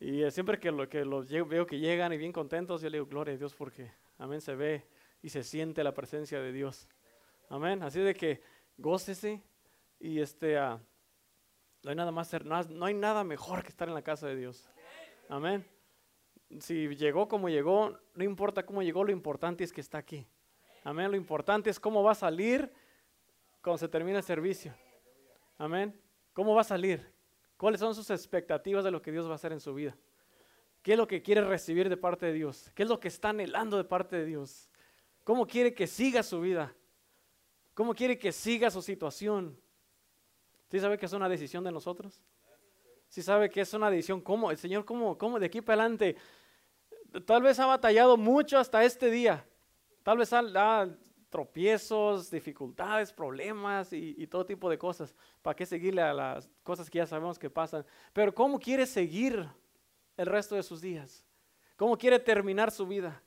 Y eh, siempre que, lo, que los veo que llegan y bien contentos, yo le digo, gloria a Dios porque, amén, se ve y se siente la presencia de Dios. Amén. Así de que gócese y este, uh, no hay nada más, no hay nada mejor que estar en la casa de Dios. Amén. Si llegó como llegó, no importa cómo llegó, lo importante es que está aquí. Amén. Lo importante es cómo va a salir cuando se termine el servicio. Amén. ¿Cómo va a salir? ¿Cuáles son sus expectativas de lo que Dios va a hacer en su vida? ¿Qué es lo que quiere recibir de parte de Dios? ¿Qué es lo que está anhelando de parte de Dios? ¿Cómo quiere que siga su vida? ¿Cómo quiere que siga su situación? ¿Sí sabe que es una decisión de nosotros? ¿Sí sabe que es una decisión? ¿Cómo? El Señor, ¿cómo? ¿Cómo? De aquí para adelante. Tal vez ha batallado mucho hasta este día. Tal vez ha, tropiezos, dificultades, problemas y, todo tipo de cosas. ¿Para qué seguirle a las cosas que ya sabemos que pasan? Pero ¿cómo quiere seguir el resto de sus días? ¿Cómo quiere terminar su vida?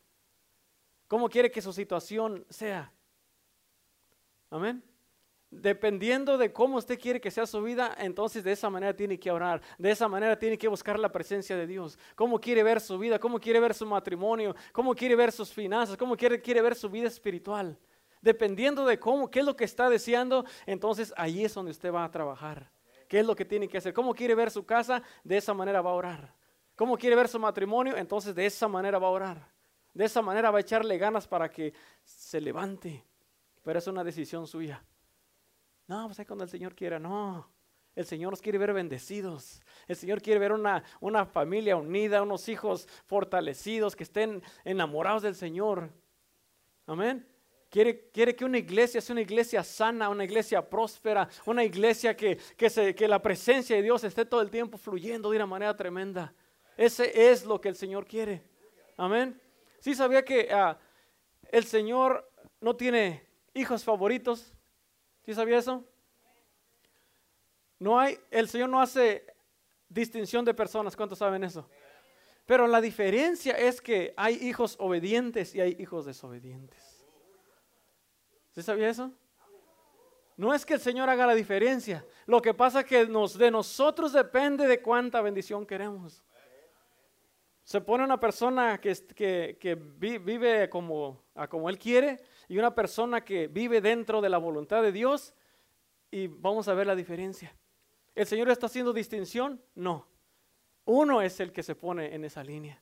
¿Cómo quiere que su situación sea? Amén. Dependiendo de cómo usted quiere que sea su vida, entonces de esa manera tiene que orar, de esa manera tiene que buscar la presencia de Dios. ¿Cómo quiere ver su vida? ¿Cómo quiere ver su matrimonio? ¿Cómo quiere ver sus finanzas? ¿Cómo quiere, quiere ver su vida espiritual? Dependiendo de cómo, qué es lo que está deseando, entonces ahí es donde usted va a trabajar. ¿Qué es lo que tiene que hacer? ¿Cómo quiere ver su casa? De esa manera va a orar. ¿Cómo quiere ver su matrimonio? Entonces de esa manera va a orar. De esa manera va a echarle ganas para que se levante. Pero es una decisión suya. No, pues ahí cuando el Señor quiera, no. El Señor nos quiere ver bendecidos. El Señor quiere ver una, una familia unida, unos hijos fortalecidos, que estén enamorados del Señor. Amén. Quiere, quiere, que una iglesia sea una iglesia sana, una iglesia próspera, una iglesia que, que, se, que, la presencia de Dios esté todo el tiempo fluyendo de una manera tremenda. Ese es lo que el Señor quiere. Amén. Sí sabía que ah, el Señor no tiene hijos favoritos. ¿Sí sabía eso? No hay, el Señor no hace distinción de personas. ¿Cuántos saben eso? Pero la diferencia es que hay hijos obedientes y hay hijos desobedientes. ¿Sí sabía eso? No es que el Señor haga la diferencia. Lo que pasa es que de nosotros depende de cuánta bendición queremos. Se pone una persona que, que, vive como, como Él quiere y una persona que vive dentro de la voluntad de Dios y vamos a ver la diferencia. ¿El Señor está haciendo distinción? No. Uno es el que se pone en esa línea.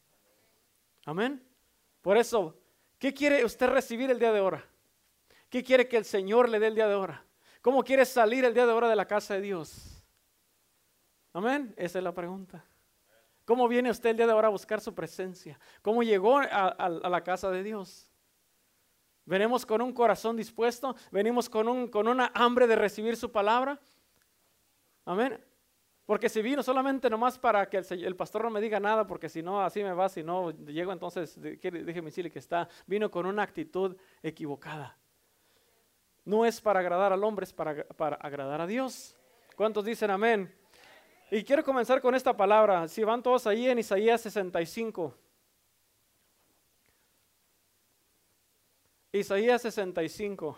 Amén. Por eso, ¿qué quiere usted recibir el día de ahora? ¿Qué quiere que el Señor le dé el día de ahora? ¿Cómo quiere salir el día de ahora de la casa de Dios? Amén. Esa es la pregunta. ¿Cómo viene usted el día de ahora a buscar su presencia? ¿Cómo llegó a, la casa de Dios? ¿Venimos con un corazón dispuesto? ¿Venimos con, un, con una hambre de recibir su palabra? Amén. Porque si vino solamente nomás para que el, el, pastor no me diga nada, porque si no, así me va, si no llego, entonces déjeme decirle que está, vino con una actitud equivocada. No es para agradar al hombre, es para, para agradar a Dios. ¿Cuántos dicen amén? Y quiero comenzar con esta palabra. Si van todos ahí en Isaías 65. Isaías 65.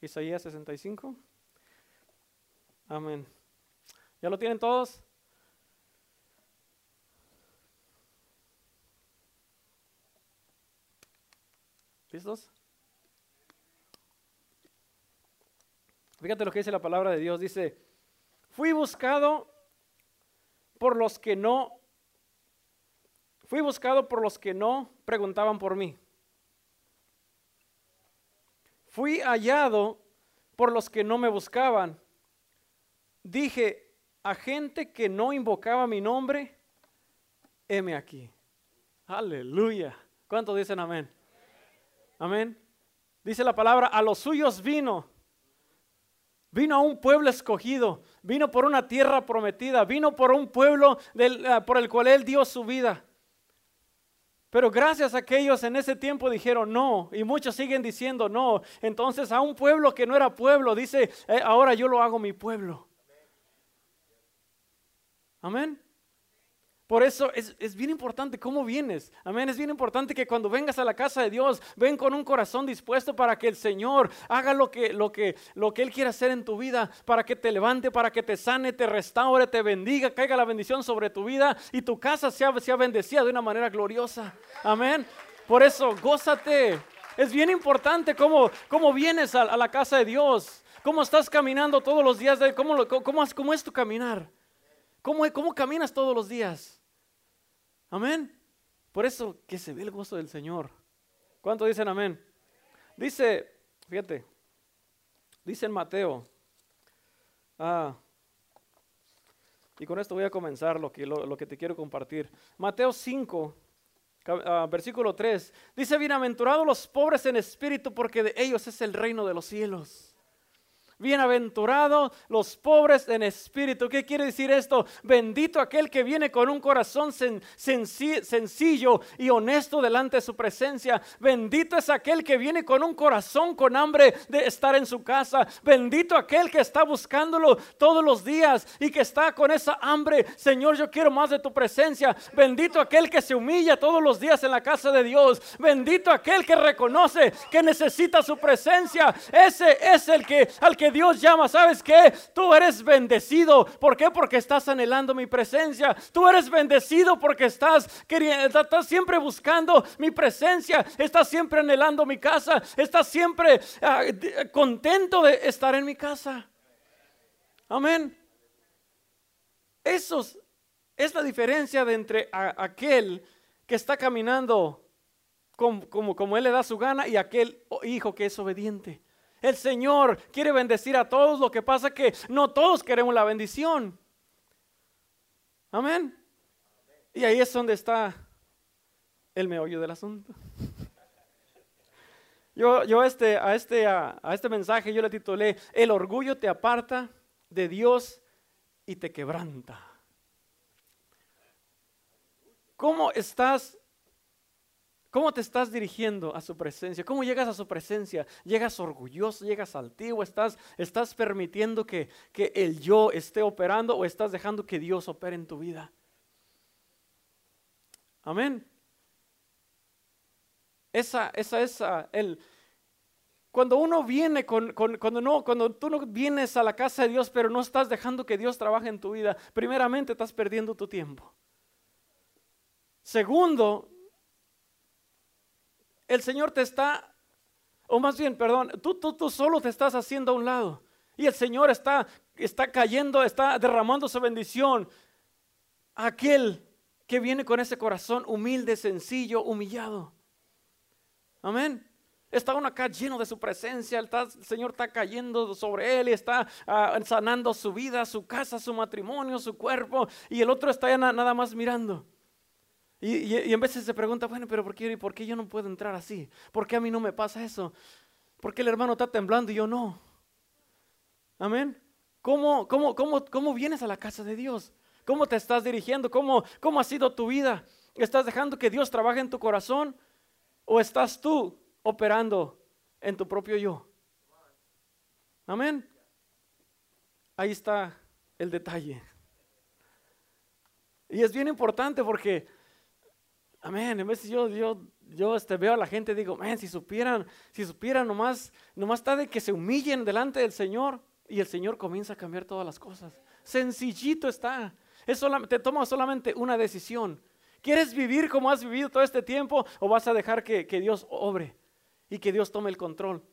Isaías 65. Amén. ¿Ya lo tienen todos? ¿Listos? Fíjate lo que dice la palabra de Dios. Dice, fui buscado por los que no, fui buscado por los que no preguntaban por mí. Fui hallado por los que no me buscaban. Dije a gente que no invocaba mi nombre, heme aquí. Aleluya. ¿Cuántos dicen amén? Amén. Dice la palabra, a los suyos vino. Vino a un pueblo escogido, vino por una tierra prometida, vino por un pueblo eh, por el cual él dio su vida. Pero gracias a aquellos en ese tiempo dijeron no, y muchos siguen diciendo no. Entonces a un pueblo que no era pueblo, dice, eh, ahora yo lo hago mi pueblo. Amén. Por eso es, bien importante cómo vienes. Amén. Es bien importante que cuando vengas a la casa de Dios, ven con un corazón dispuesto para que el Señor haga lo que, lo que, lo que Él quiere hacer en tu vida, para que te levante, para que te sane, te restaure, te bendiga, caiga la bendición sobre tu vida y tu casa sea, sea bendecida de una manera gloriosa. Amén. Por eso, gózate. Es bien importante cómo, cómo vienes a, la casa de Dios, cómo estás caminando todos los días, de, cómo, cómo, cómo es tu caminar. ¿Cómo, ¿Cómo caminas todos los días? Amén. Por eso que se ve el gozo del Señor. ¿Cuánto dicen amén? Dice, fíjate, dice en Mateo, ah, y con esto voy a comenzar lo que, lo, que te quiero compartir. Mateo 5, ah, versículo 3, dice, bienaventurados los pobres en espíritu, porque de ellos es el reino de los cielos. Bienaventurados los pobres en espíritu. ¿Qué quiere decir esto? Bendito aquel que viene con un corazón sencillo y honesto delante de su presencia. Bendito es aquel que viene con un corazón con hambre de estar en su casa. Bendito aquel que está buscándolo todos los días y que está con esa hambre. Señor, yo quiero más de tu presencia. Bendito aquel que se humilla todos los días en la casa de Dios. Bendito aquel que reconoce que necesita su presencia. Ese es el que al que Dios llama, ¿sabes qué? Tú eres bendecido. ¿Por qué? Porque estás anhelando mi presencia. Tú eres bendecido porque estás, queriendo, estás siempre buscando mi presencia. Estás siempre anhelando mi casa. Estás siempre ah, contento de estar en mi casa. Amén. Eso es la diferencia entre aquel que está caminando como, como, como, Él le da su gana y aquel hijo que es obediente. El Señor quiere bendecir a todos, lo que pasa que no todos queremos la bendición. Amén. Y ahí es donde está el meollo del asunto. Yo, yo este, a, este, a este mensaje yo le titulé, el orgullo te aparta de Dios y te quebranta. ¿Cómo estás ¿Cómo te estás dirigiendo a su presencia? ¿Cómo llegas a su presencia? ¿Llegas orgulloso? ¿Llegas altivo? ¿Estás, estás permitiendo que, que el yo esté operando o estás dejando que Dios opere en tu vida? Amén. Esa, esa, esa, el, cuando uno viene con, cuando no, cuando tú no vienes a la casa de Dios, pero no estás dejando que Dios trabaje en tu vida, primeramente estás perdiendo tu tiempo. Segundo, el Señor te está, o más bien, perdón, tú, tú, tú solo te estás haciendo a un lado. Y el Señor está, está cayendo, está derramando su bendición a aquel que viene con ese corazón humilde, sencillo, humillado. Amén. Está uno acá lleno de su presencia, el, Señor está cayendo sobre él y está ah, sanando su vida, su casa, su matrimonio, su cuerpo, y el otro está nada más mirando. Y, en veces se pregunta, bueno, pero ¿por qué, ¿por qué yo no puedo entrar así? ¿Por qué a mí no me pasa eso? ¿Por qué el hermano está temblando y yo no? Amén. ¿Cómo, cómo, cómo, cómo vienes a la casa de Dios? ¿Cómo te estás dirigiendo? ¿Cómo, ¿Cómo ha sido tu vida? ¿Estás dejando que Dios trabaje en tu corazón? ¿O estás tú operando en tu propio yo? Amén. Ahí está el detalle. Y es bien importante porque Amén. En veces yo, yo, yo este, veo a la gente digo, man, si supieran, si supieran nomás, nomás está de que se humillen delante del Señor y el Señor comienza a cambiar todas las cosas. Sencillito está. Es solamente, te toma solamente una decisión. ¿Quieres vivir como has vivido todo este tiempo o vas a dejar que, que Dios obre y que Dios tome el control?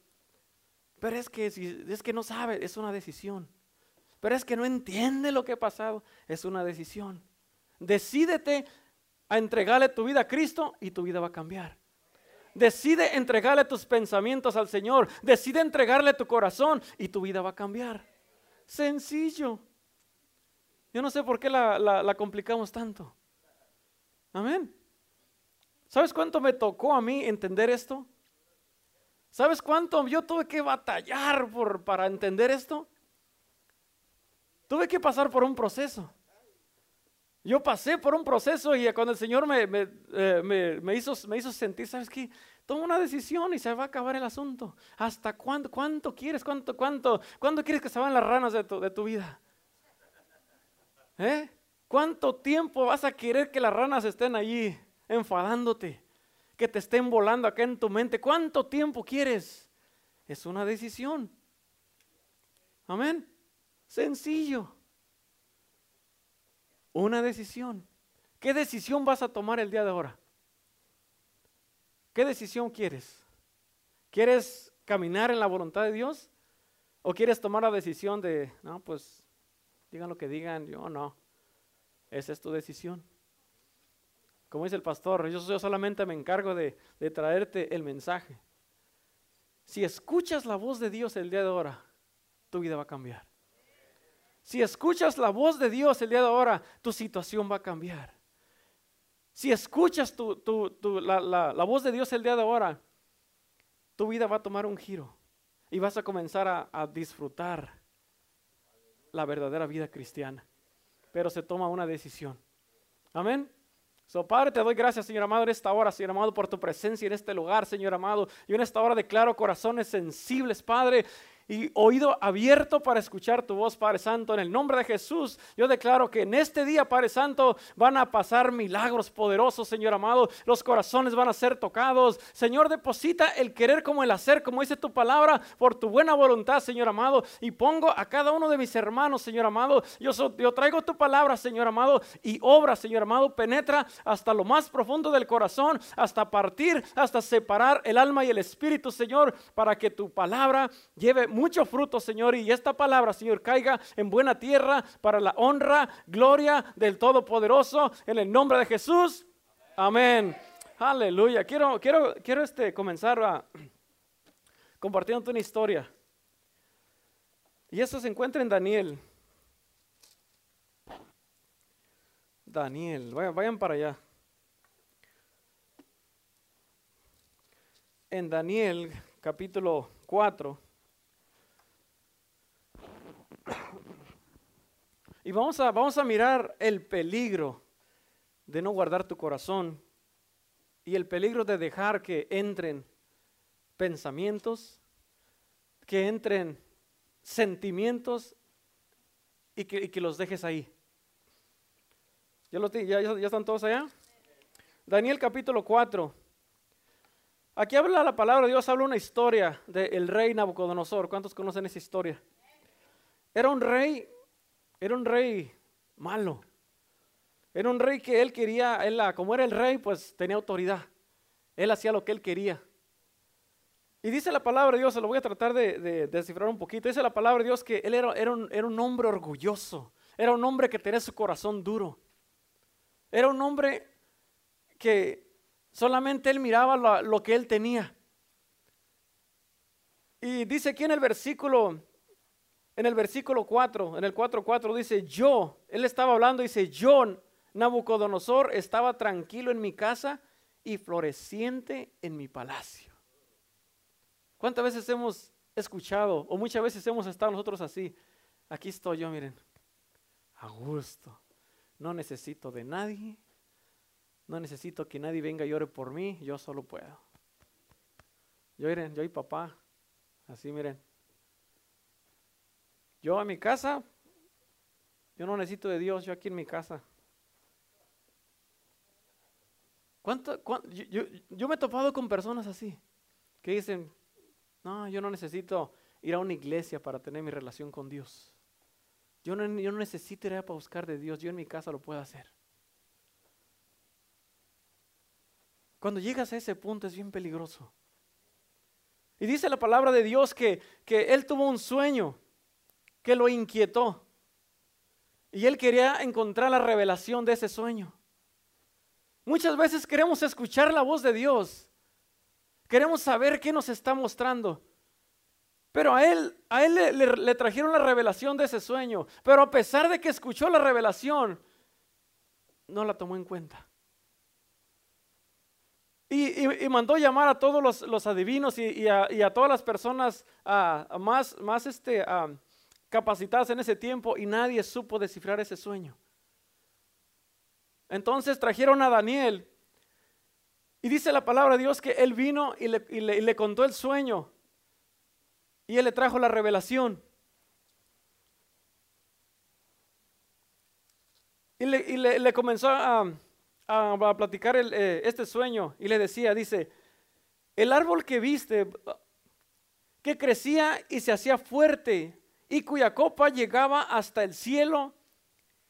Pero es que, es que no sabe, es una decisión. Pero es que no entiende lo que ha pasado, es una decisión. Decídete a entregarle tu vida a Cristo y tu vida va a cambiar. Decide entregarle tus pensamientos al Señor. Decide entregarle tu corazón y tu vida va a cambiar. Sencillo. Yo no sé por qué la, complicamos tanto. Amén. ¿Sabes cuánto me tocó a mí entender esto? ¿Sabes cuánto yo tuve que batallar por, para entender esto? Tuve que pasar por un proceso. Yo pasé por un proceso y cuando el Señor me, me, eh, me, hizo, me hizo sentir, ¿sabes qué? Toma una decisión y se va a acabar el asunto. ¿Hasta cuándo? ¿Cuánto quieres? ¿Cuánto, cuánto, cuánto quieres que se van las ranas de tu, de tu vida? ¿Eh? ¿Cuánto tiempo vas a querer que las ranas estén allí enfadándote? Que te estén volando acá en tu mente. ¿Cuánto tiempo quieres? Es una decisión. Amén. Sencillo. Una decisión. ¿Qué decisión vas a tomar el día de ahora? ¿Qué decisión quieres? ¿Quieres caminar en la voluntad de Dios? ¿O quieres tomar la decisión de, no, pues digan lo que digan, yo no? Esa es tu decisión. Como dice el pastor, yo, solamente me encargo de, de traerte el mensaje. Si escuchas la voz de Dios el día de ahora, tu vida va a cambiar. Si escuchas la voz de Dios el día de ahora, tu situación va a cambiar. Si escuchas la, voz de Dios el día de ahora, tu vida va a tomar un giro y vas a comenzar a, a disfrutar la verdadera vida cristiana pero se toma una decisión. Amén. So, Padre, te doy gracias, Señor amado, en esta hora, Señor amado, por tu presencia en este lugar, Señor amado. Yo en esta hora declaro corazones sensibles, Padre, y oído abierto para escuchar tu voz, Padre Santo. En el nombre de Jesús, yo declaro que en este día, Padre Santo, van a pasar milagros poderosos, Señor amado. Los corazones van a ser tocados. Señor, deposita el querer como el hacer, como dice tu palabra, por tu buena voluntad, Señor amado. Y pongo a cada uno de mis hermanos, Señor amado. Yo, yo traigo tu palabra, Señor amado, y obra, Señor amado, penetra hasta lo más profundo del corazón, hasta partir, hasta separar el alma y el espíritu, Señor, para que tu palabra lleve mucho fruto, Señor, y esta palabra, Señor, caiga en buena tierra para la honra, gloria del Todopoderoso, en el nombre de Jesús. Amén. Aleluya. Quiero, quiero, quiero este, comenzar a, compartiendo una historia. Y eso se encuentra en Daniel. Daniel, vayan, vayan para allá. En Daniel capítulo 4. Y vamos a, vamos a mirar el peligro de no guardar tu corazón y el peligro de dejar que entren pensamientos, que entren sentimientos y que, los dejes ahí. ¿Ya, ya, ¿Ya están todos allá? Daniel capítulo 4. Aquí habla la palabra de Dios, habla una historia del rey Nabucodonosor. ¿Cuántos conocen esa historia? Era un rey era un rey malo. Era un rey que él quería, él, como era el rey, pues tenía autoridad. Él hacía lo que él quería. Y dice la palabra de Dios, se lo voy a tratar de, descifrar un poquito. Dice la palabra de Dios que él era, era, un, hombre orgulloso. Era un hombre que tenía su corazón duro. Era un hombre que solamente él miraba lo que él tenía. Y dice aquí en el versículo en el versículo 4, en el 4.4 dice, yo, él estaba hablando, dice, yo, Nabucodonosor, estaba tranquilo en mi casa y floreciente en mi palacio. ¿Cuántas veces hemos escuchado o muchas veces hemos estado nosotros así? Aquí estoy yo, miren, a gusto. No necesito de nadie. No necesito que nadie venga y llore por mí. Yo solo puedo. Yo, miren, yo y papá. Así, miren. Yo a mi casa, yo no necesito de Dios, yo aquí en mi casa. ¿Cuánto, yo, me he topado con personas así, que dicen, no, yo no necesito ir a una iglesia para tener mi relación con Dios. Yo no, yo no necesito ir a buscar de Dios, yo en mi casa lo puedo hacer. Cuando llegas a ese punto es bien peligroso. Y dice la palabra de Dios que, que él tuvo un sueño que lo inquietó. Y él quería encontrar la revelación de ese sueño. Muchas veces queremos escuchar la voz de Dios. Queremos saber qué nos está mostrando. Pero a él, a él le, trajeron la revelación de ese sueño. Pero a pesar de que escuchó la revelación, no la tomó en cuenta. Y, mandó llamar a todos los, adivinos y, a, todas las personas más, más este, capacitadas en ese tiempo y nadie supo descifrar ese sueño. Entonces trajeron a Daniel y dice la palabra de Dios que él vino y le, contó el sueño y él le trajo la revelación. Y le, comenzó a, a, platicar eh, este sueño y le decía, dice, el árbol que viste, que crecía y se hacía fuerte y cuya copa llegaba hasta el cielo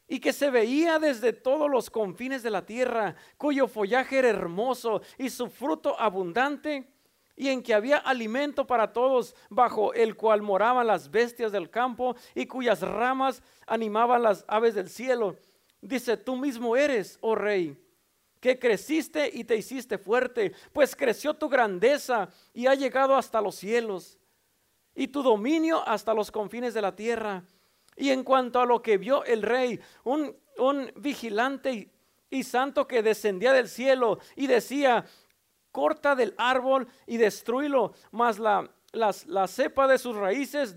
y que se veía desde todos los confines de la tierra, cuyo follaje era hermoso y su fruto abundante, y en que había alimento para todos, bajo el cual moraban las bestias del campo y cuyas ramas animaban las aves del cielo. Dice, tú mismo eres, oh rey, que creciste y te hiciste fuerte, pues creció tu grandeza y ha llegado hasta los cielos, y tu dominio hasta los confines de la tierra. Y en cuanto a lo que vio el rey, un, vigilante y, santo que descendía del cielo y decía, corta del árbol y destruílo, mas la, la cepa de sus raíces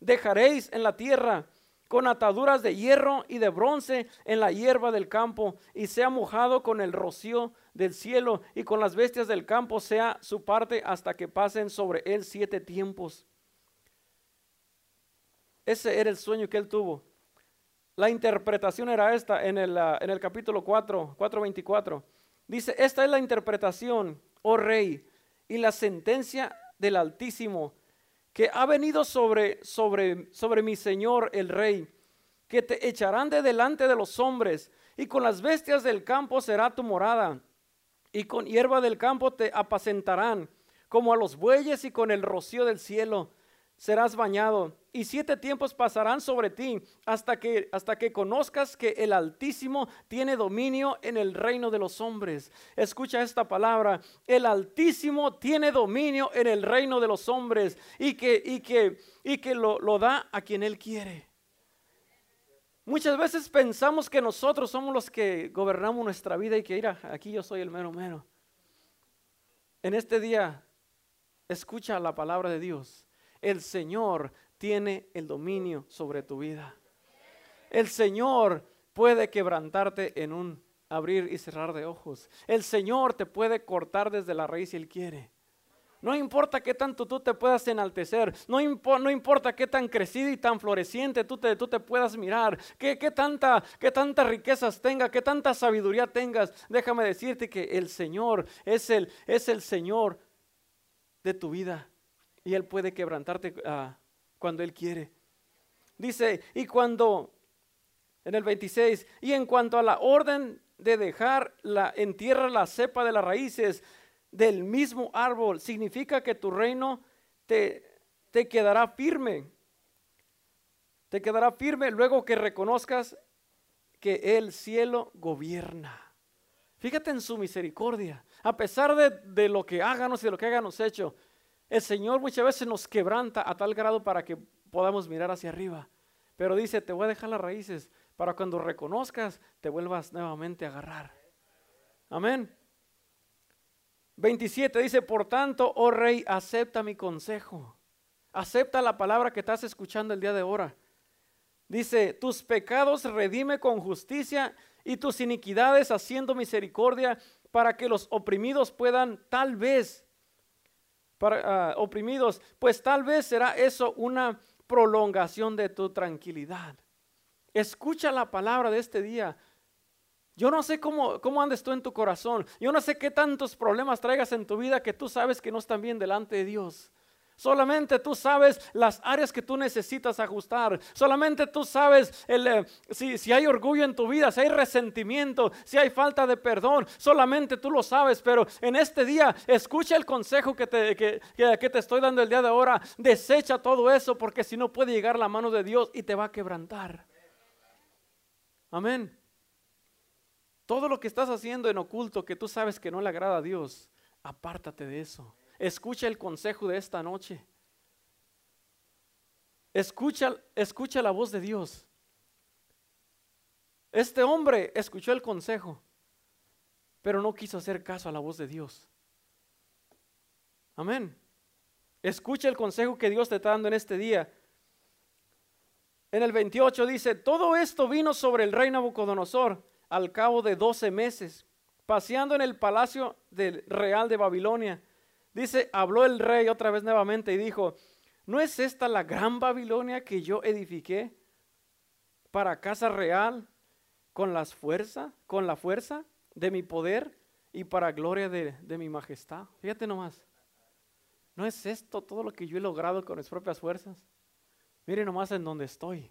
dejaréis en la tierra con ataduras de hierro y de bronce en la hierba del campo, y sea mojado con el rocío del cielo, y con las bestias del campo sea su parte hasta que pasen sobre él siete tiempos. Ese era el sueño que él tuvo. La interpretación era esta en el, ah, en el capítulo 4, 4.24. Dice, esta es la interpretación, oh rey, y la sentencia del Altísimo, que ha venido sobre, sobre, sobre mi Señor el rey, que te echarán de delante de los hombres, y con las bestias del campo será tu morada, y con hierba del campo te apacentarán, como a los bueyes y con el rocío del cielo serás bañado y siete tiempos pasarán sobre ti hasta que hasta que conozcas que el Altísimo tiene dominio en el reino de los hombres. Escucha esta palabra, el Altísimo tiene dominio en el reino de los hombres y que y que y que lo, lo da a quien él quiere. Muchas veces pensamos que nosotros somos los que gobernamos nuestra vida y que mira, aquí yo soy el mero mero. En este día escucha la palabra de Dios el Señor tiene el dominio sobre tu vida. El Señor puede quebrantarte en un abrir y cerrar de ojos. El Señor te puede cortar desde la raíz si Él quiere. No importa qué tanto tú te puedas enaltecer, no, no importa qué tan crecido y tan floreciente tú te, tú te puedas mirar, qué, qué, tanta, qué tantas riquezas tengas, qué tanta sabiduría tengas. Déjame decirte que el Señor es el, es el Señor de tu vida y Él puede quebrantarte ah, cuando Él quiere. Dice, y cuando, en el 26, y en cuanto a la orden de dejar la, en tierra la cepa de las raíces del mismo árbol, significa que tu reino te, te quedará firme. Te quedará firme luego que reconozcas que el cielo gobierna. Fíjate en su misericordia. A pesar de, de lo que háganos y de lo que háganos hecho, el Señor muchas veces nos quebranta a tal grado para que podamos mirar hacia arriba. Pero dice, te voy a dejar las raíces para cuando reconozcas, te vuelvas nuevamente a agarrar. Amén. 27 dice, por tanto, oh rey, acepta mi consejo. Acepta la palabra que estás escuchando el día de ahora. Dice, tus pecados redime con justicia y tus iniquidades haciendo misericordia para que los oprimidos puedan tal vez para, ah, oprimidos, pues tal vez será eso una prolongación de tu tranquilidad. Escucha la palabra de este día. Yo no sé cómo, cómo andes tú en tu corazón. Yo no sé qué tantos problemas traigas en tu vida que tú sabes que no están bien delante de Dios. Solamente tú sabes las áreas que tú necesitas ajustar. Solamente tú sabes eh, si, hay orgullo en tu vida, si hay resentimiento, si hay falta de perdón. Solamente tú lo sabes. Pero en este día, escucha el consejo que te, que, que te estoy dando el día de ahora. Desecha todo eso porque si no puede llegar la mano de Dios y te va a quebrantar. Amén. Todo lo que estás haciendo en oculto que tú sabes que no le agrada a Dios, apártate de eso. Escucha el consejo de esta noche. Escucha, escucha la voz de Dios. Este hombre escuchó el consejo, pero no quiso hacer caso a la voz de Dios. Amén. Escucha el consejo que Dios te está dando en este día. En el 28 dice, todo esto vino sobre el rey Nabucodonosor al cabo de 12 meses, paseando en el palacio del real de Babilonia Dice, habló el rey otra vez nuevamente y dijo, ¿no es esta la gran Babilonia que yo edifiqué para casa real, con las fuerzas, con la fuerza de mi poder y para gloria de, de mi majestad. Fíjate nomás. ¿No es esto todo lo que yo he logrado con mis propias fuerzas? Mire nomás en donde estoy.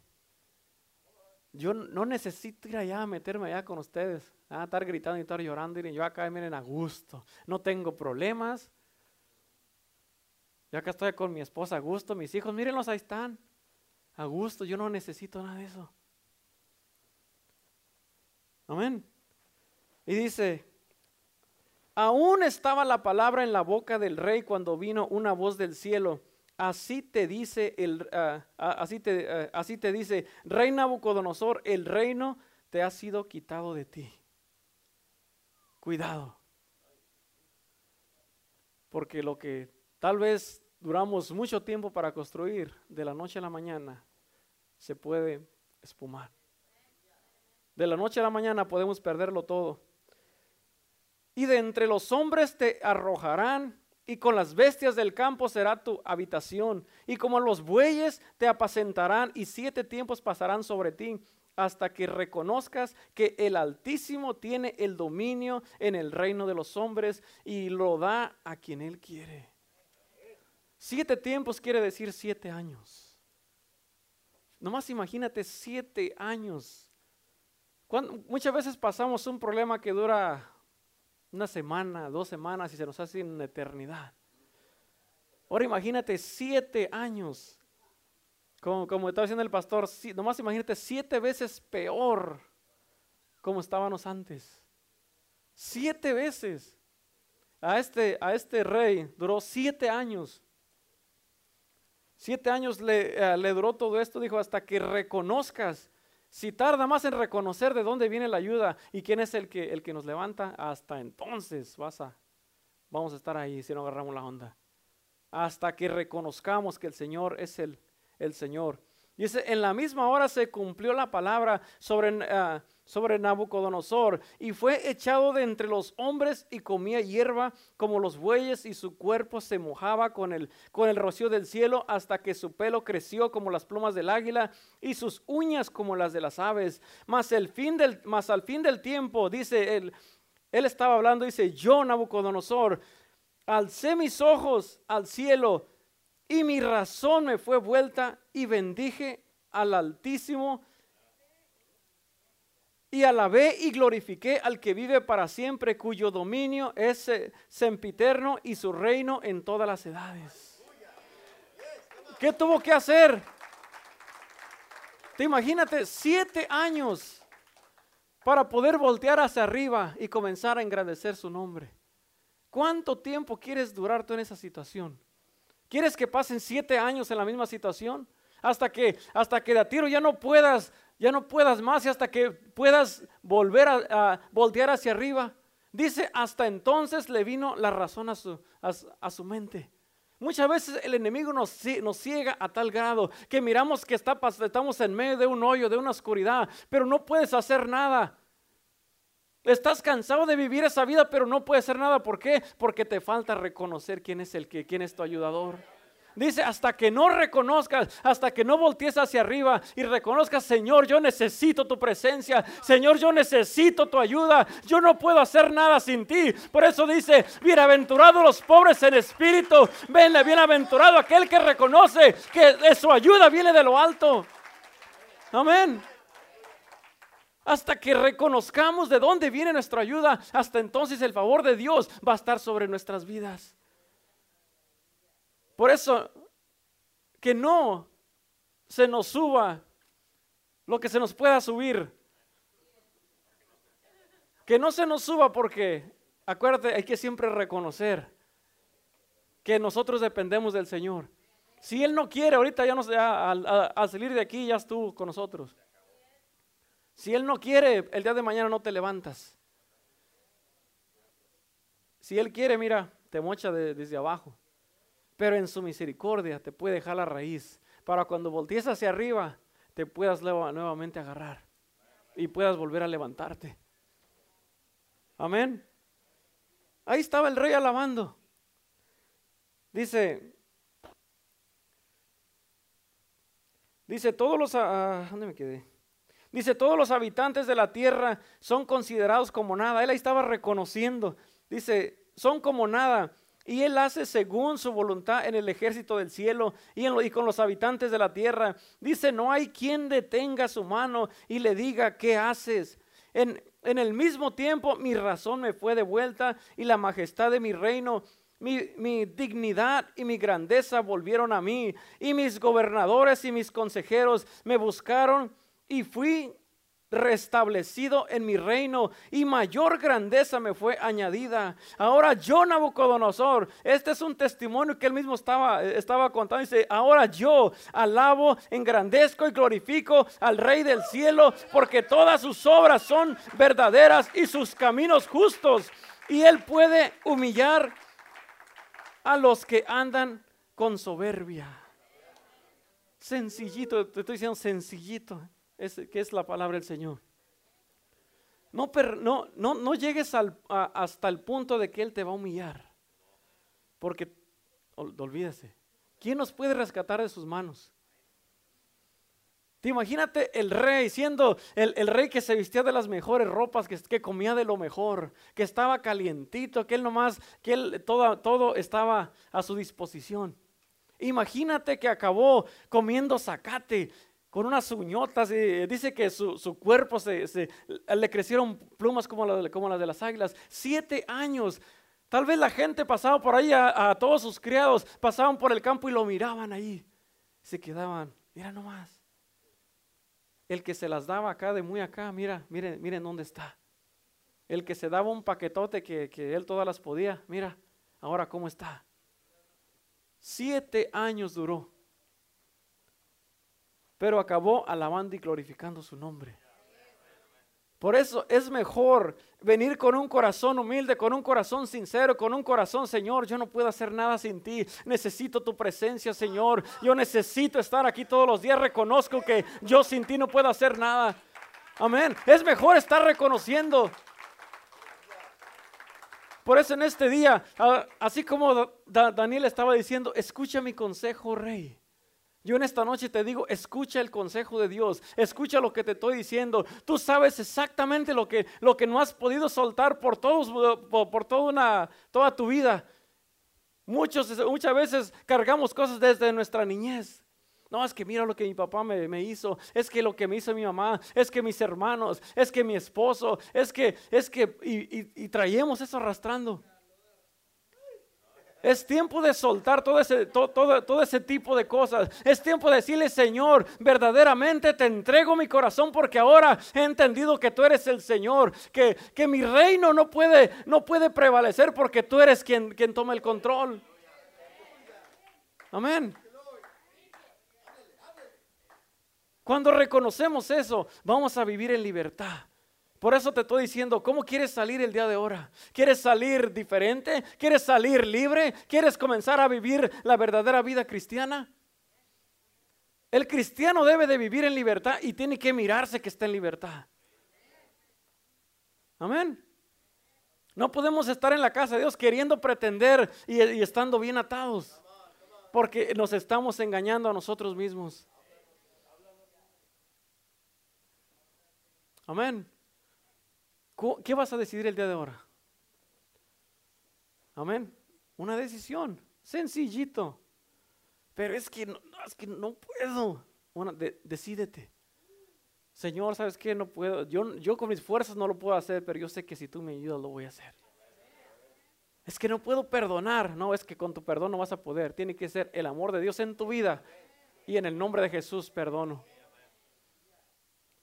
Yo no necesito ir allá meterme allá con ustedes, estar gritando y estar llorando. Y yo acá, miren, a gusto. No tengo problemas. Acá estoy con mi esposa a gusto, mis hijos, mírenlos, ahí están. A gusto, yo no necesito nada de eso. Amén. Y dice, aún estaba la palabra en la boca del rey cuando vino una voz del cielo. Así te dice el, ah, así, te, ah, así te dice, rey Nabucodonosor, el reino te ha sido quitado de ti. Cuidado. Porque lo que tal vez duramos mucho tiempo para construir, de la noche a la mañana, se puede espumar. De la noche a la mañana podemos perderlo todo. Y de entre los hombres te arrojarán, y con las bestias del campo será tu habitación. Y como los bueyes te apacentarán, y siete tiempos pasarán sobre ti, hasta que reconozcas que el Altísimo tiene el dominio en el reino de los hombres y lo da a quien Él quiere. Siete tiempos quiere decir siete años. Nomás imagínate siete años muchas veces pasamos un problema que dura una semana, dos semanas y se nos hace una eternidad. Ahora imagínate siete años, como, como estaba diciendo el pastor, nomás imagínate siete veces peor como estábamos antes. Siete veces. A este, a este rey duró siete años. Siete años le, eh, le duró todo esto, dijo, hasta que reconozcas si tarda más en reconocer de dónde viene la ayuda y quién es el que, el que nos levanta, hasta entonces vas a, vamos a estar ahí si no agarramos la onda. Hasta que reconozcamos que el Señor es el, el Señor. Y en la misma hora se cumplió la palabra sobre, ah, sobre Nabucodonosor y fue echado de entre los hombres y comía hierba como los bueyes y su cuerpo se mojaba con el, con el rocío del cielo hasta que su pelo creció como las plumas del águila y sus uñas como las de las aves. Mas, el fin del, mas al fin del tiempo, dice él, él estaba hablando, dice, yo Nabucodonosor, alcé mis ojos al cielo y mi razón me fue vuelta y bendije al Altísimo y alabé y glorifiqué al que vive para siempre, cuyo dominio es sempiterno y su reino en todas las edades. ¿Qué tuvo que hacer? Te imagínate siete años para poder voltear hacia arriba y comenzar a engrandecer su nombre. ¿Cuánto tiempo quieres durar tú en esa situación? ¿Quieres que pasen siete años en la misma situación? Hasta que, hasta que de a tiro ya no puedas, ya no puedas más y hasta que puedas volver a, voltear hacia arriba. Dice, hasta entonces le vino la razón a su, a, su mente. Muchas veces el enemigo nos, nos, ciega a tal grado que miramos que está, estamos en medio de un hoyo, de una oscuridad, pero no puedes hacer nada. Estás cansado de vivir esa vida, pero no puedes hacer nada. ¿Por qué? Porque te falta reconocer quién es el que, quién es tu ayudador. Dice, hasta que no reconozcas, hasta que no voltees hacia arriba y reconozcas, Señor, yo necesito tu presencia. Señor, yo necesito tu ayuda. Yo no puedo hacer nada sin ti. Por eso dice, bienaventurados los pobres en espíritu. Ven, bienaventurado aquel que reconoce que su ayuda viene de lo alto. Amén. Hasta que reconozcamos de dónde viene nuestra ayuda, hasta entonces el favor de Dios va a estar sobre nuestras vidas. Por eso, que no se nos suba lo que se nos pueda subir. Que no se nos suba porque, acuérdate, hay que siempre reconocer que nosotros dependemos del Señor. Si Él no quiere, ahorita ya, no, al salir de aquí ya estuvo con nosotros. Si Él no quiere, el día de mañana no te levantas. Si Él quiere, mira, te mocha desde abajo. Pero en su misericordia te puede dejar la raíz para cuando voltees hacia arriba te puedas nuevamente agarrar y puedas volver a levantarte. Amén. Ahí estaba el rey alabando. Dice, dice, todos los, ¿dónde me quedé? Dice, todos los habitantes de la tierra son considerados como nada. Él ahí estaba reconociendo. Dice, son como nada. Y Él hace según su voluntad en el ejército del cielo y, en y con los habitantes de la tierra. Dice, no hay quien detenga su mano y le diga, ¿qué haces? En, en el mismo tiempo mi razón me fue devuelta y la majestad de mi reino mi, mi, dignidad y mi grandeza volvieron a mí, y mis gobernadores y mis consejeros me buscaron, y fui restablecido en mi reino y mayor grandeza me fue añadida. Ahora yo, Nabucodonosor, este es un testimonio que él mismo estaba, estaba contando. Dice, ahora yo alabo, engrandezco y glorifico al Rey del cielo porque todas sus obras son verdaderas y sus caminos justos. Y él puede humillar a los que andan con soberbia. Sencillito, te estoy diciendo sencillito es, que es la palabra del Señor. No, no, no, no llegues hasta el punto de que Él te va a humillar. Porque, olvídese, ¿quién nos puede rescatar de sus manos? Te imagínate el rey siendo el, rey que se vestía de las mejores ropas, que, que, comía de lo mejor, que estaba calientito, que él nomás, que él todo, todo estaba a su disposición. Imagínate que acabó comiendo zacate, con unas uñotas, y dice que su, cuerpo se, le crecieron plumas como, como las de las águilas. Siete años. Tal vez la gente pasaba por ahí, a, todos sus criados, pasaban por el campo y lo miraban ahí. Se quedaban, mira nomás. El que se las daba acá de muy acá, mira, miren, miren dónde está. El que se daba un paquetote que, que él todas las podía, mira, ahora cómo está. Siete años duró pero acabó alabando y glorificando su nombre. Por eso es mejor venir con un corazón humilde, con un corazón sincero, con un corazón, Señor, yo no puedo hacer nada sin ti. Necesito tu presencia, Señor. Yo necesito estar aquí todos los días. Reconozco que yo sin ti no puedo hacer nada. Amén. Es mejor estar reconociendo. Por eso en este día, así como Daniel estaba diciendo, escucha mi consejo, rey. Yo en esta noche te digo, escucha el consejo de Dios, escucha lo que te estoy diciendo. Tú sabes exactamente lo que, lo que no has podido soltar por, todos, por, toda, una, toda tu vida. Muchos, muchas veces cargamos cosas desde nuestra niñez. No, es que mira lo que mi papá me, hizo, es que lo que me hizo mi mamá, es que mis hermanos, es que mi esposo, es que, es que, y traemos eso arrastrando. Es tiempo de soltar todo ese, todo, todo, ese tipo de cosas. Es tiempo de decirle, Señor, verdaderamente te entrego mi corazón porque ahora he entendido que tú eres el Señor, que, que mi reino no puede, no puede prevalecer porque tú eres quien, quien toma el control. Amén. Cuando reconocemos eso, vamos a vivir en libertad. Por eso te estoy diciendo, ¿cómo quieres salir el día de ahora? ¿Quieres salir diferente? ¿Quieres salir libre? ¿Quieres comenzar a vivir la verdadera vida cristiana? El cristiano debe de vivir en libertad y tiene que mirarse que está en libertad. Amén. No podemos estar en la casa de Dios queriendo pretender y, y estando bien atados, porque nos estamos engañando a nosotros mismos. Amén. ¿Qué vas a decidir el día de ahora? Amén. Una decisión, sencillito. Pero es que no, es que no puedo. Bueno, decídete. Señor, ¿sabes qué? No puedo. Yo, yo con mis fuerzas no lo puedo hacer, pero yo sé que si tú me ayudas lo voy a hacer. Es que no puedo perdonar. No, es que con tu perdón no vas a poder. Tiene que ser el amor de Dios en tu vida. Y en el nombre de Jesús perdono.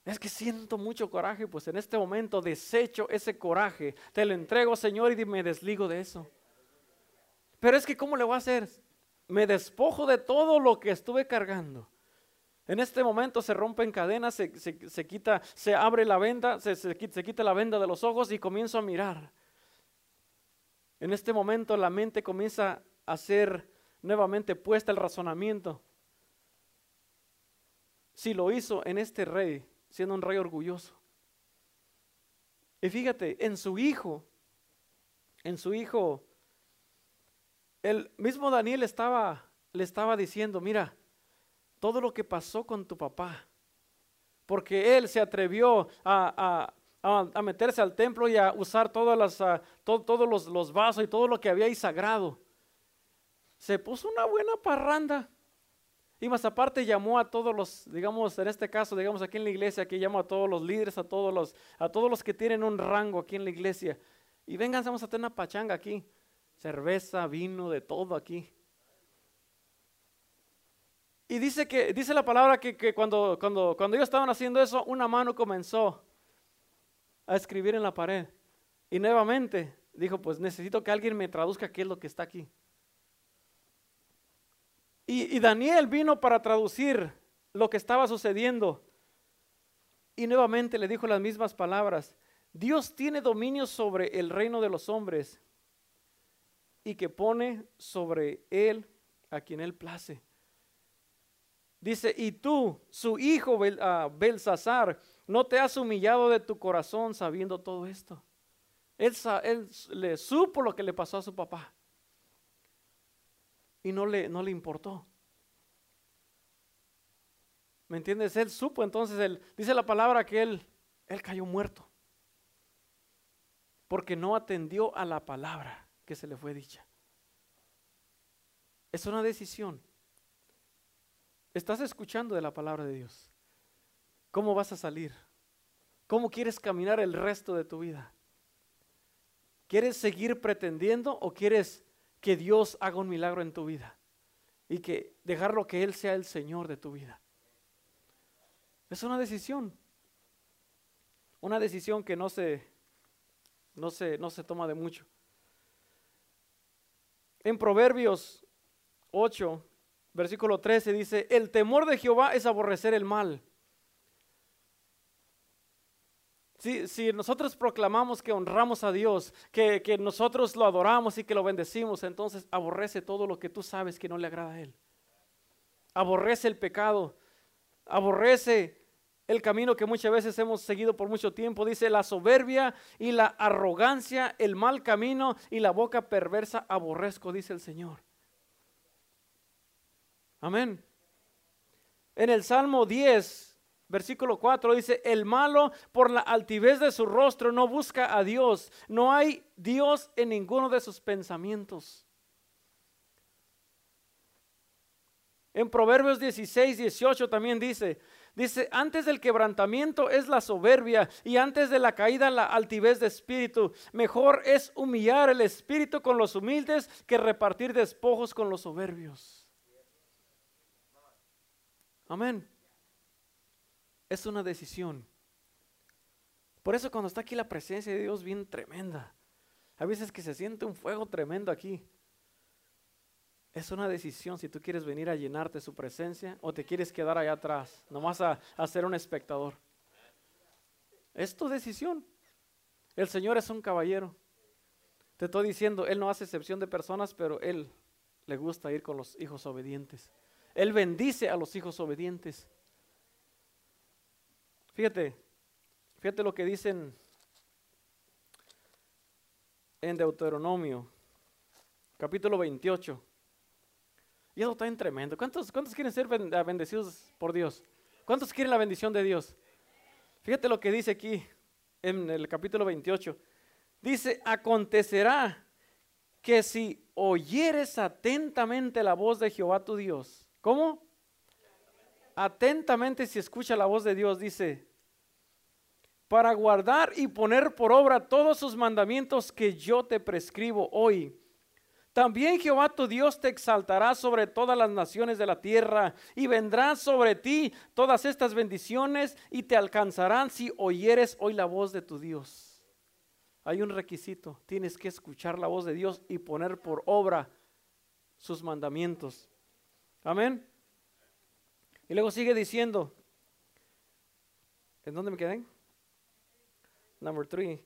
Es que siento mucho coraje, pues en este momento desecho ese coraje. Te lo entrego, Señor, y me desligo de eso. Pero es que, ¿cómo le voy a hacer? Me despojo de todo lo que estuve cargando. En este momento se rompen cadenas, se, se, quita, se abre la venda, se, se, quita la venda de los ojos y comienzo a mirar. En este momento la mente comienza a ser nuevamente puesta el razonamiento. Si lo hizo en este rey, siendo un rey orgulloso. Y fíjate, en su hijo, en su hijo, el mismo Daniel estaba, le estaba diciendo, mira, todo lo que pasó con tu papá, porque él se atrevió a, meterse al templo y a usar todas las, todos los, los vasos y todo lo que había ahí sagrado. Se puso una buena parranda. Y más aparte llamó a todos los, digamos, en este caso, digamos aquí en la iglesia, aquí llamó a todos los líderes, a todos los, a todos los que tienen un rango aquí en la iglesia. Y vengan, vamos a tener una pachanga aquí. Cerveza, vino, de todo aquí. Y dice que, dice la palabra que, que cuando, cuando, cuando ellos estaban haciendo eso, una mano comenzó a escribir en la pared. Y nuevamente dijo, pues necesito que alguien me traduzca qué es lo que está aquí. Y, Daniel vino para traducir lo que estaba sucediendo. Y nuevamente le dijo las mismas palabras. Dios tiene dominio sobre el reino de los hombres y que pone sobre él a quien él place. Dice, y tú, su hijo ah, Belsasar, no te has humillado de tu corazón sabiendo todo esto. Él, él, le supo lo que le pasó a su papá y no le, no le importó. ¿Me entiendes? Él supo, entonces él, dice la palabra que él, él cayó muerto. Porque no atendió a la palabra que se le fue dicha. Es una decisión. Estás escuchando de la palabra de Dios. ¿Cómo vas a salir? ¿Cómo quieres caminar el resto de tu vida? ¿Quieres seguir pretendiendo o quieres que Dios haga un milagro en tu vida y que dejarlo que Él sea el Señor de tu vida. Es una decisión. Una decisión que no se, no se, no se toma de mucho. En Proverbios 8, versículo 13 dice, el temor de Jehová es aborrecer el mal Si, nosotros proclamamos que honramos a Dios, que, que nosotros lo adoramos y que lo bendecimos, entonces aborrece todo lo que tú sabes que no le agrada a Él. Aborrece el pecado, aborrece el camino que muchas veces hemos seguido por mucho tiempo. Dice la soberbia y la arrogancia, el mal camino y la boca perversa aborrezco, dice el Señor. Amén. En el Salmo 10, Versículo 4 dice, el malo por la altivez de su rostro no busca a Dios. No hay Dios en ninguno de sus pensamientos. En Proverbios 16, 18 también dice, dice, antes del quebrantamiento es la soberbia y antes de la caída la altivez de espíritu. Mejor es humillar el espíritu con los humildes que repartir despojos con los soberbios. Amén es una decisión. Por eso cuando está aquí la presencia de Dios bien tremenda, a veces que se siente un fuego tremendo aquí. Es una decisión si tú quieres venir a llenarte su presencia o te quieres quedar allá atrás, nomás a, a ser un espectador. Es tu decisión. El Señor es un caballero. Te estoy diciendo, Él no hace excepción de personas, pero Él le gusta ir con los hijos obedientes. Él bendice a los hijos obedientes. Fíjate, fíjate lo que dicen en Deuteronomio, capítulo 28. Y eso está en tremendo. ¿Cuántos, ¿Cuántos quieren ser ah, bendecidos por Dios? ¿Cuántos quieren la bendición de Dios? Fíjate lo que dice aquí en el capítulo 28. Dice, acontecerá que si oyeres atentamente la voz de Jehová tu Dios, ¿cómo? Atentamente si escucha la voz de Dios, dice, para guardar y poner por obra todos sus mandamientos que yo te prescribo hoy. También Jehová tu Dios te exaltará sobre todas las naciones de la tierra y vendrán sobre ti todas estas bendiciones y te alcanzarán si oyeres hoy la voz de tu Dios. Hay un requisito, tienes que escuchar la voz de Dios y poner por obra sus mandamientos. Amén. Y luego sigue diciendo, ¿en dónde me quedé? Number three.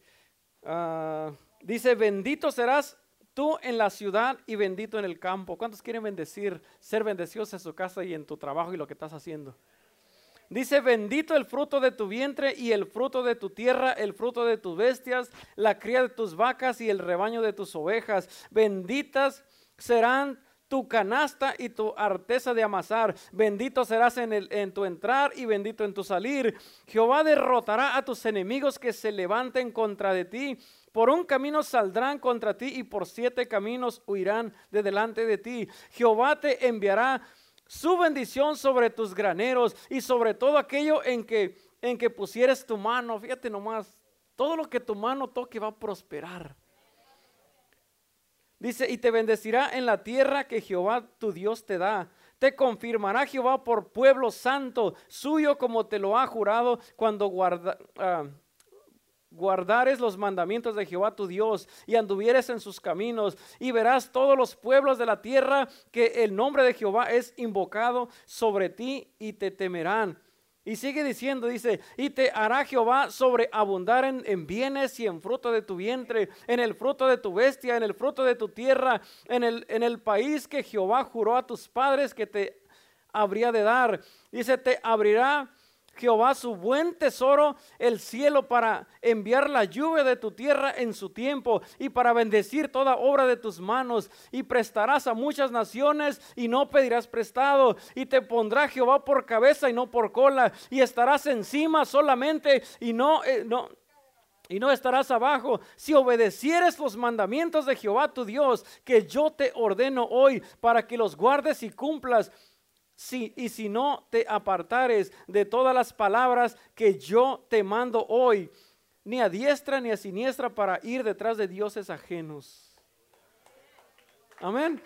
Ah, dice, bendito serás tú en la ciudad y bendito en el campo. ¿Cuántos quieren bendecir, ser bendecidos en su casa y en tu trabajo y lo que estás haciendo? Dice, bendito el fruto de tu vientre y el fruto de tu tierra, el fruto de tus bestias, la cría de tus vacas y el rebaño de tus ovejas. Benditas serán tu canasta y tu arteza de amasar. Bendito serás en, el, en tu entrar y bendito en tu salir. Jehová derrotará a tus enemigos que se levanten contra de ti. Por un camino saldrán contra ti y por siete caminos huirán de delante de ti. Jehová te enviará su bendición sobre tus graneros y sobre todo aquello en que, en que pusieres tu mano. Fíjate nomás, todo lo que tu mano toque va a prosperar. Dice, y te bendecirá en la tierra que Jehová tu Dios te da. Te confirmará Jehová por pueblo santo, suyo como te lo ha jurado cuando ah, guardares los mandamientos de Jehová tu Dios y anduvieres en sus caminos y verás todos los pueblos de la tierra que el nombre de Jehová es invocado sobre ti y te temerán. Y sigue diciendo, dice, y te hará Jehová sobreabundar en, en, bienes y en fruto de tu vientre, en el fruto de tu bestia, en el fruto de tu tierra, en el, en el país que Jehová juró a tus padres que te habría de dar. Dice, te abrirá Jehová su buen tesoro, el cielo, para enviar la lluvia de tu tierra en su tiempo y para bendecir toda obra de tus manos. Y prestarás a muchas naciones y no pedirás prestado. Y te pondrá Jehová por cabeza y no por cola. Y estarás encima solamente y no, eh, no, y no estarás abajo si obedecieres los mandamientos de Jehová tu Dios, que yo te ordeno hoy para que los guardes y cumplas y si no te apartares de todas las palabras que yo te mando hoy, ni a diestra ni a siniestra para ir detrás de dioses ajenos. Amén.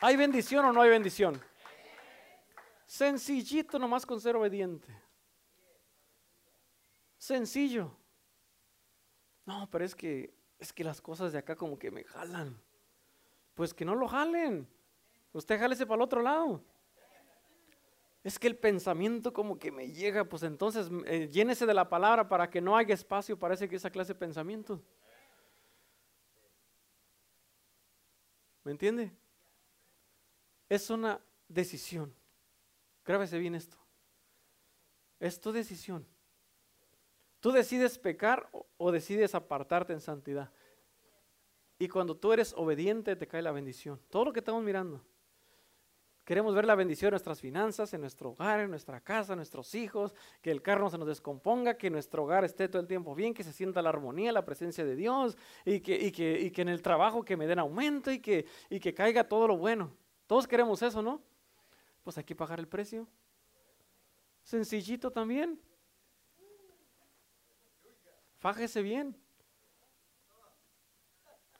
¿Hay bendición o no hay bendición? Sencillito nomás con ser obediente. Sencillo. No, pero es que es que las cosas de acá como que me jalan pues que no lo jalen. Usted jálese para el otro lado. Es que el pensamiento como que me llega, pues entonces eh, llénese de la palabra para que no haya espacio para esa clase de pensamiento. ¿Me entiende? Es una decisión. Grábese bien esto. Es tu decisión. Tú decides pecar o decides apartarte en santidad. Y cuando tú eres obediente, te cae la bendición. Todo lo que estamos mirando. Queremos ver la bendición en nuestras finanzas, en nuestro hogar, en nuestra casa, en nuestros hijos, que el carro no se nos descomponga, que nuestro hogar esté todo el tiempo bien, que se sienta la armonía, la presencia de Dios, y que, en el trabajo que me den aumento y que, y que caiga todo lo bueno. Todos queremos eso, ¿no? Pues hay que pagar el precio. Sencillito también. Fájese bien.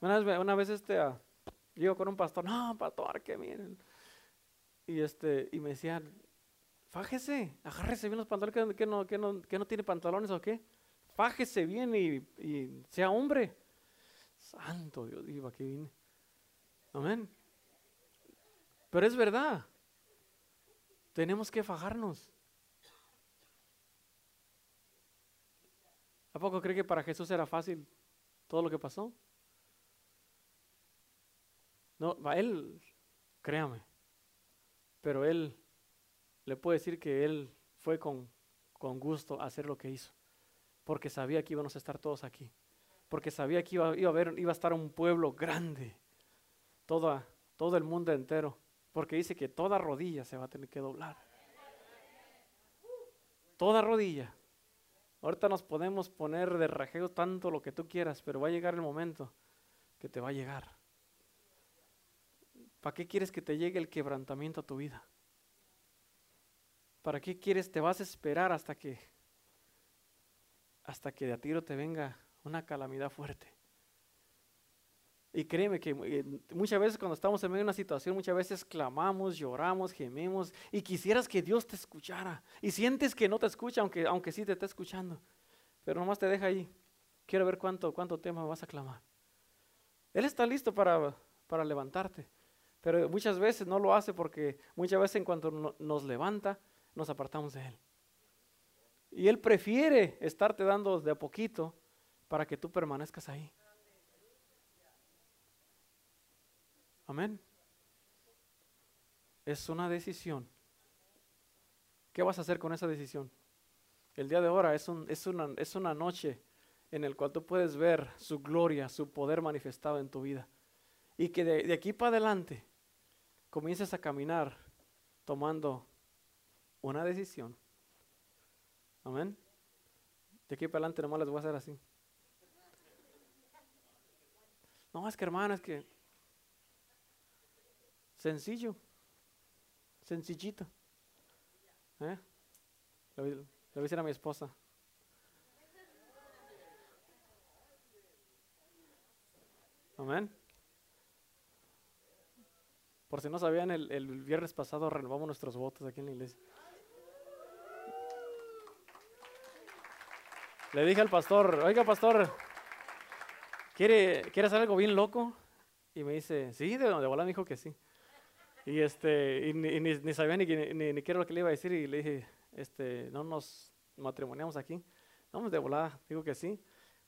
Una vez, una este, uh, con un pastor, no, pastor, que miren. Y, este, y me decían, fájese, agárrese bien los pantalones, que, no, que, no, que no tiene pantalones o qué. Fájese bien y, y sea hombre. Santo Dios, digo, aquí vine. Amén. Pero es verdad. Tenemos que fajarnos. ¿A poco cree que para Jesús era fácil todo lo que pasó? No, él, créame, pero él, le puedo decir que él fue con, con gusto a hacer lo que hizo, porque sabía que íbamos a estar todos aquí, porque sabía que iba, iba, a, haber, iba a estar un pueblo grande, toda, todo el mundo entero, porque dice que toda rodilla se va a tener que doblar. Toda rodilla. Ahorita nos podemos poner de rajeo tanto lo que tú quieras, pero va a llegar el momento que te va a llegar. ¿Para qué quieres que te llegue el quebrantamiento a tu vida? ¿Para qué quieres, te vas a esperar hasta que, hasta que de a tiro te venga una calamidad fuerte? Y créeme que eh, muchas veces cuando estamos en medio de una situación, muchas veces clamamos, lloramos, gememos y quisieras que Dios te escuchara. Y sientes que no te escucha, aunque, aunque sí te está escuchando. Pero nomás te deja ahí. Quiero ver cuánto, cuánto tema vas a clamar. Él está listo para, para levantarte. Pero muchas veces no lo hace porque muchas veces en cuanto nos levanta, nos apartamos de Él. Y Él prefiere estarte dando de a poquito para que tú permanezcas ahí. Amén. Es una decisión. ¿Qué vas a hacer con esa decisión? El día de ahora es, un, es, una, es una noche en el cual tú puedes ver su gloria, su poder manifestado en tu vida. Y que de, de aquí para adelante comiences a caminar tomando una decisión. Amén. De aquí para adelante nomás les voy a hacer así. No, es que hermano, es que sencillo, sencillito. ¿Eh? Voy, le voy a decir a mi esposa. Amén. Por si no sabían, el, el viernes pasado renovamos nuestros votos aquí en la iglesia. Le dije al pastor, oiga pastor, ¿quiere, ¿quiere hacer algo bien loco? Y me dice, sí, de, de volada me dijo que sí. Y, este, y ni, ni, ni sabía ni, ni, ni qué era lo que le iba a decir y le dije, este, no nos matrimoniamos aquí. No, pues de volada, digo que sí.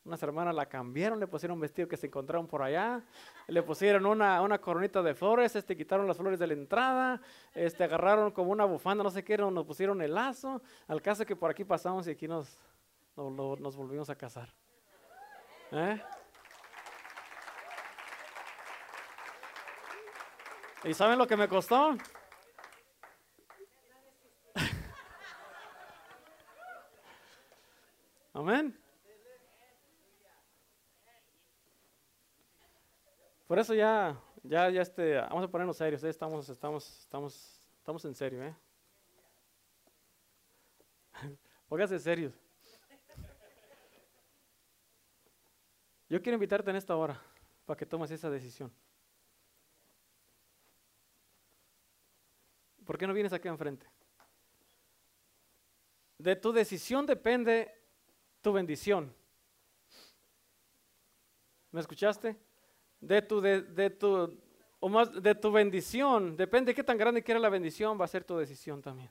Unas hermanas la cambiaron, le pusieron un vestido que se encontraron por allá, le pusieron una, una coronita de flores, este, quitaron las flores de la entrada, este, agarraron como una bufanda, no sé qué, nos pusieron el lazo. Al caso que por aquí pasamos y aquí nos, nos, nos volvimos a casar. ¿Eh? ¿Y saben lo que me costó? Amén. Por eso ya, ya, ya este, vamos a ponernos serios, ¿eh? estamos, estamos, estamos, estamos en serio, ¿eh? Póngase serios. Yo quiero invitarte en esta hora para que tomes esa decisión. ¿Por qué no vienes aquí enfrente? De tu decisión depende tu bendición. ¿Me escuchaste? De tu, de, de tu, o más, de tu bendición, depende de qué tan grande quiera la bendición, va a ser tu decisión también.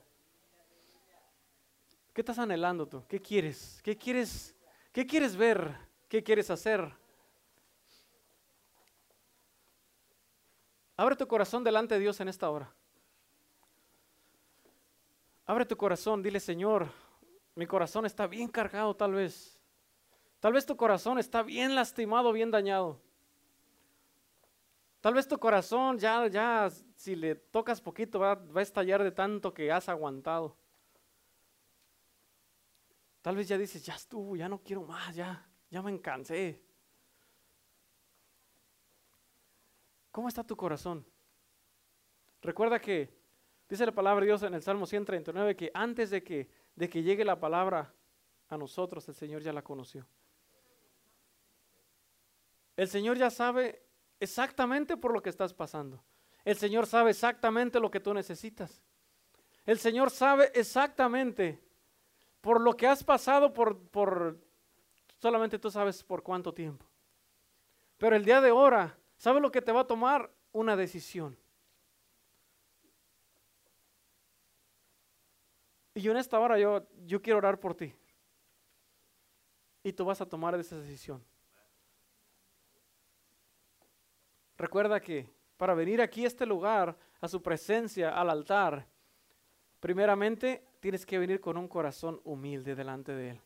¿Qué estás anhelando tú? ¿Qué quieres? ¿Qué quieres? ¿Qué quieres ver? ¿Qué quieres hacer? Abre tu corazón delante de Dios en esta hora. Abre tu corazón, dile Señor, mi corazón está bien cargado tal vez. Tal vez tu corazón está bien lastimado, bien dañado. Tal vez tu corazón ya, ya, si le tocas poquito, va, a estallar de tanto que has aguantado. Tal vez ya dices, ya estuvo, ya no quiero más, ya, ya me cansé. ¿Cómo está tu corazón? Recuerda que Dice la palabra de Dios en el Salmo 139 que antes de que, de que llegue la palabra a nosotros, el Señor ya la conoció. El Señor ya sabe exactamente por lo que estás pasando. El Señor sabe exactamente lo que tú necesitas. El Señor sabe exactamente por lo que has pasado, por, por solamente tú sabes por cuánto tiempo. Pero el día de ahora, ¿sabe lo que te va a tomar? Una decisión. Y en esta hora yo, yo quiero orar por ti. Y tú vas a tomar esa decisión. Recuerda que para venir aquí a este lugar, a su presencia, al altar, primeramente tienes que venir con un corazón humilde delante de Él.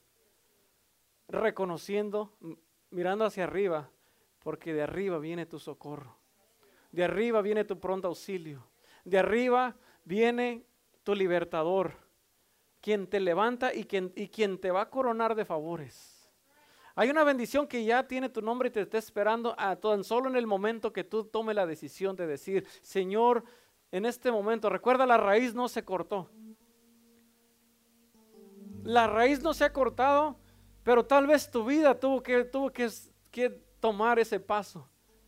Reconociendo, mirando hacia arriba, porque de arriba viene tu socorro. De arriba viene tu pronto auxilio. De arriba viene tu libertador quien te levanta y quien, y quien te va a coronar de favores. Hay una bendición que ya tiene tu nombre y te está esperando a tan solo en el momento que tú tomes la decisión de decir, Señor, en este momento, recuerda, la raíz no se cortó. La raíz no se ha cortado, pero tal vez tu vida tuvo que, tomar ese paso.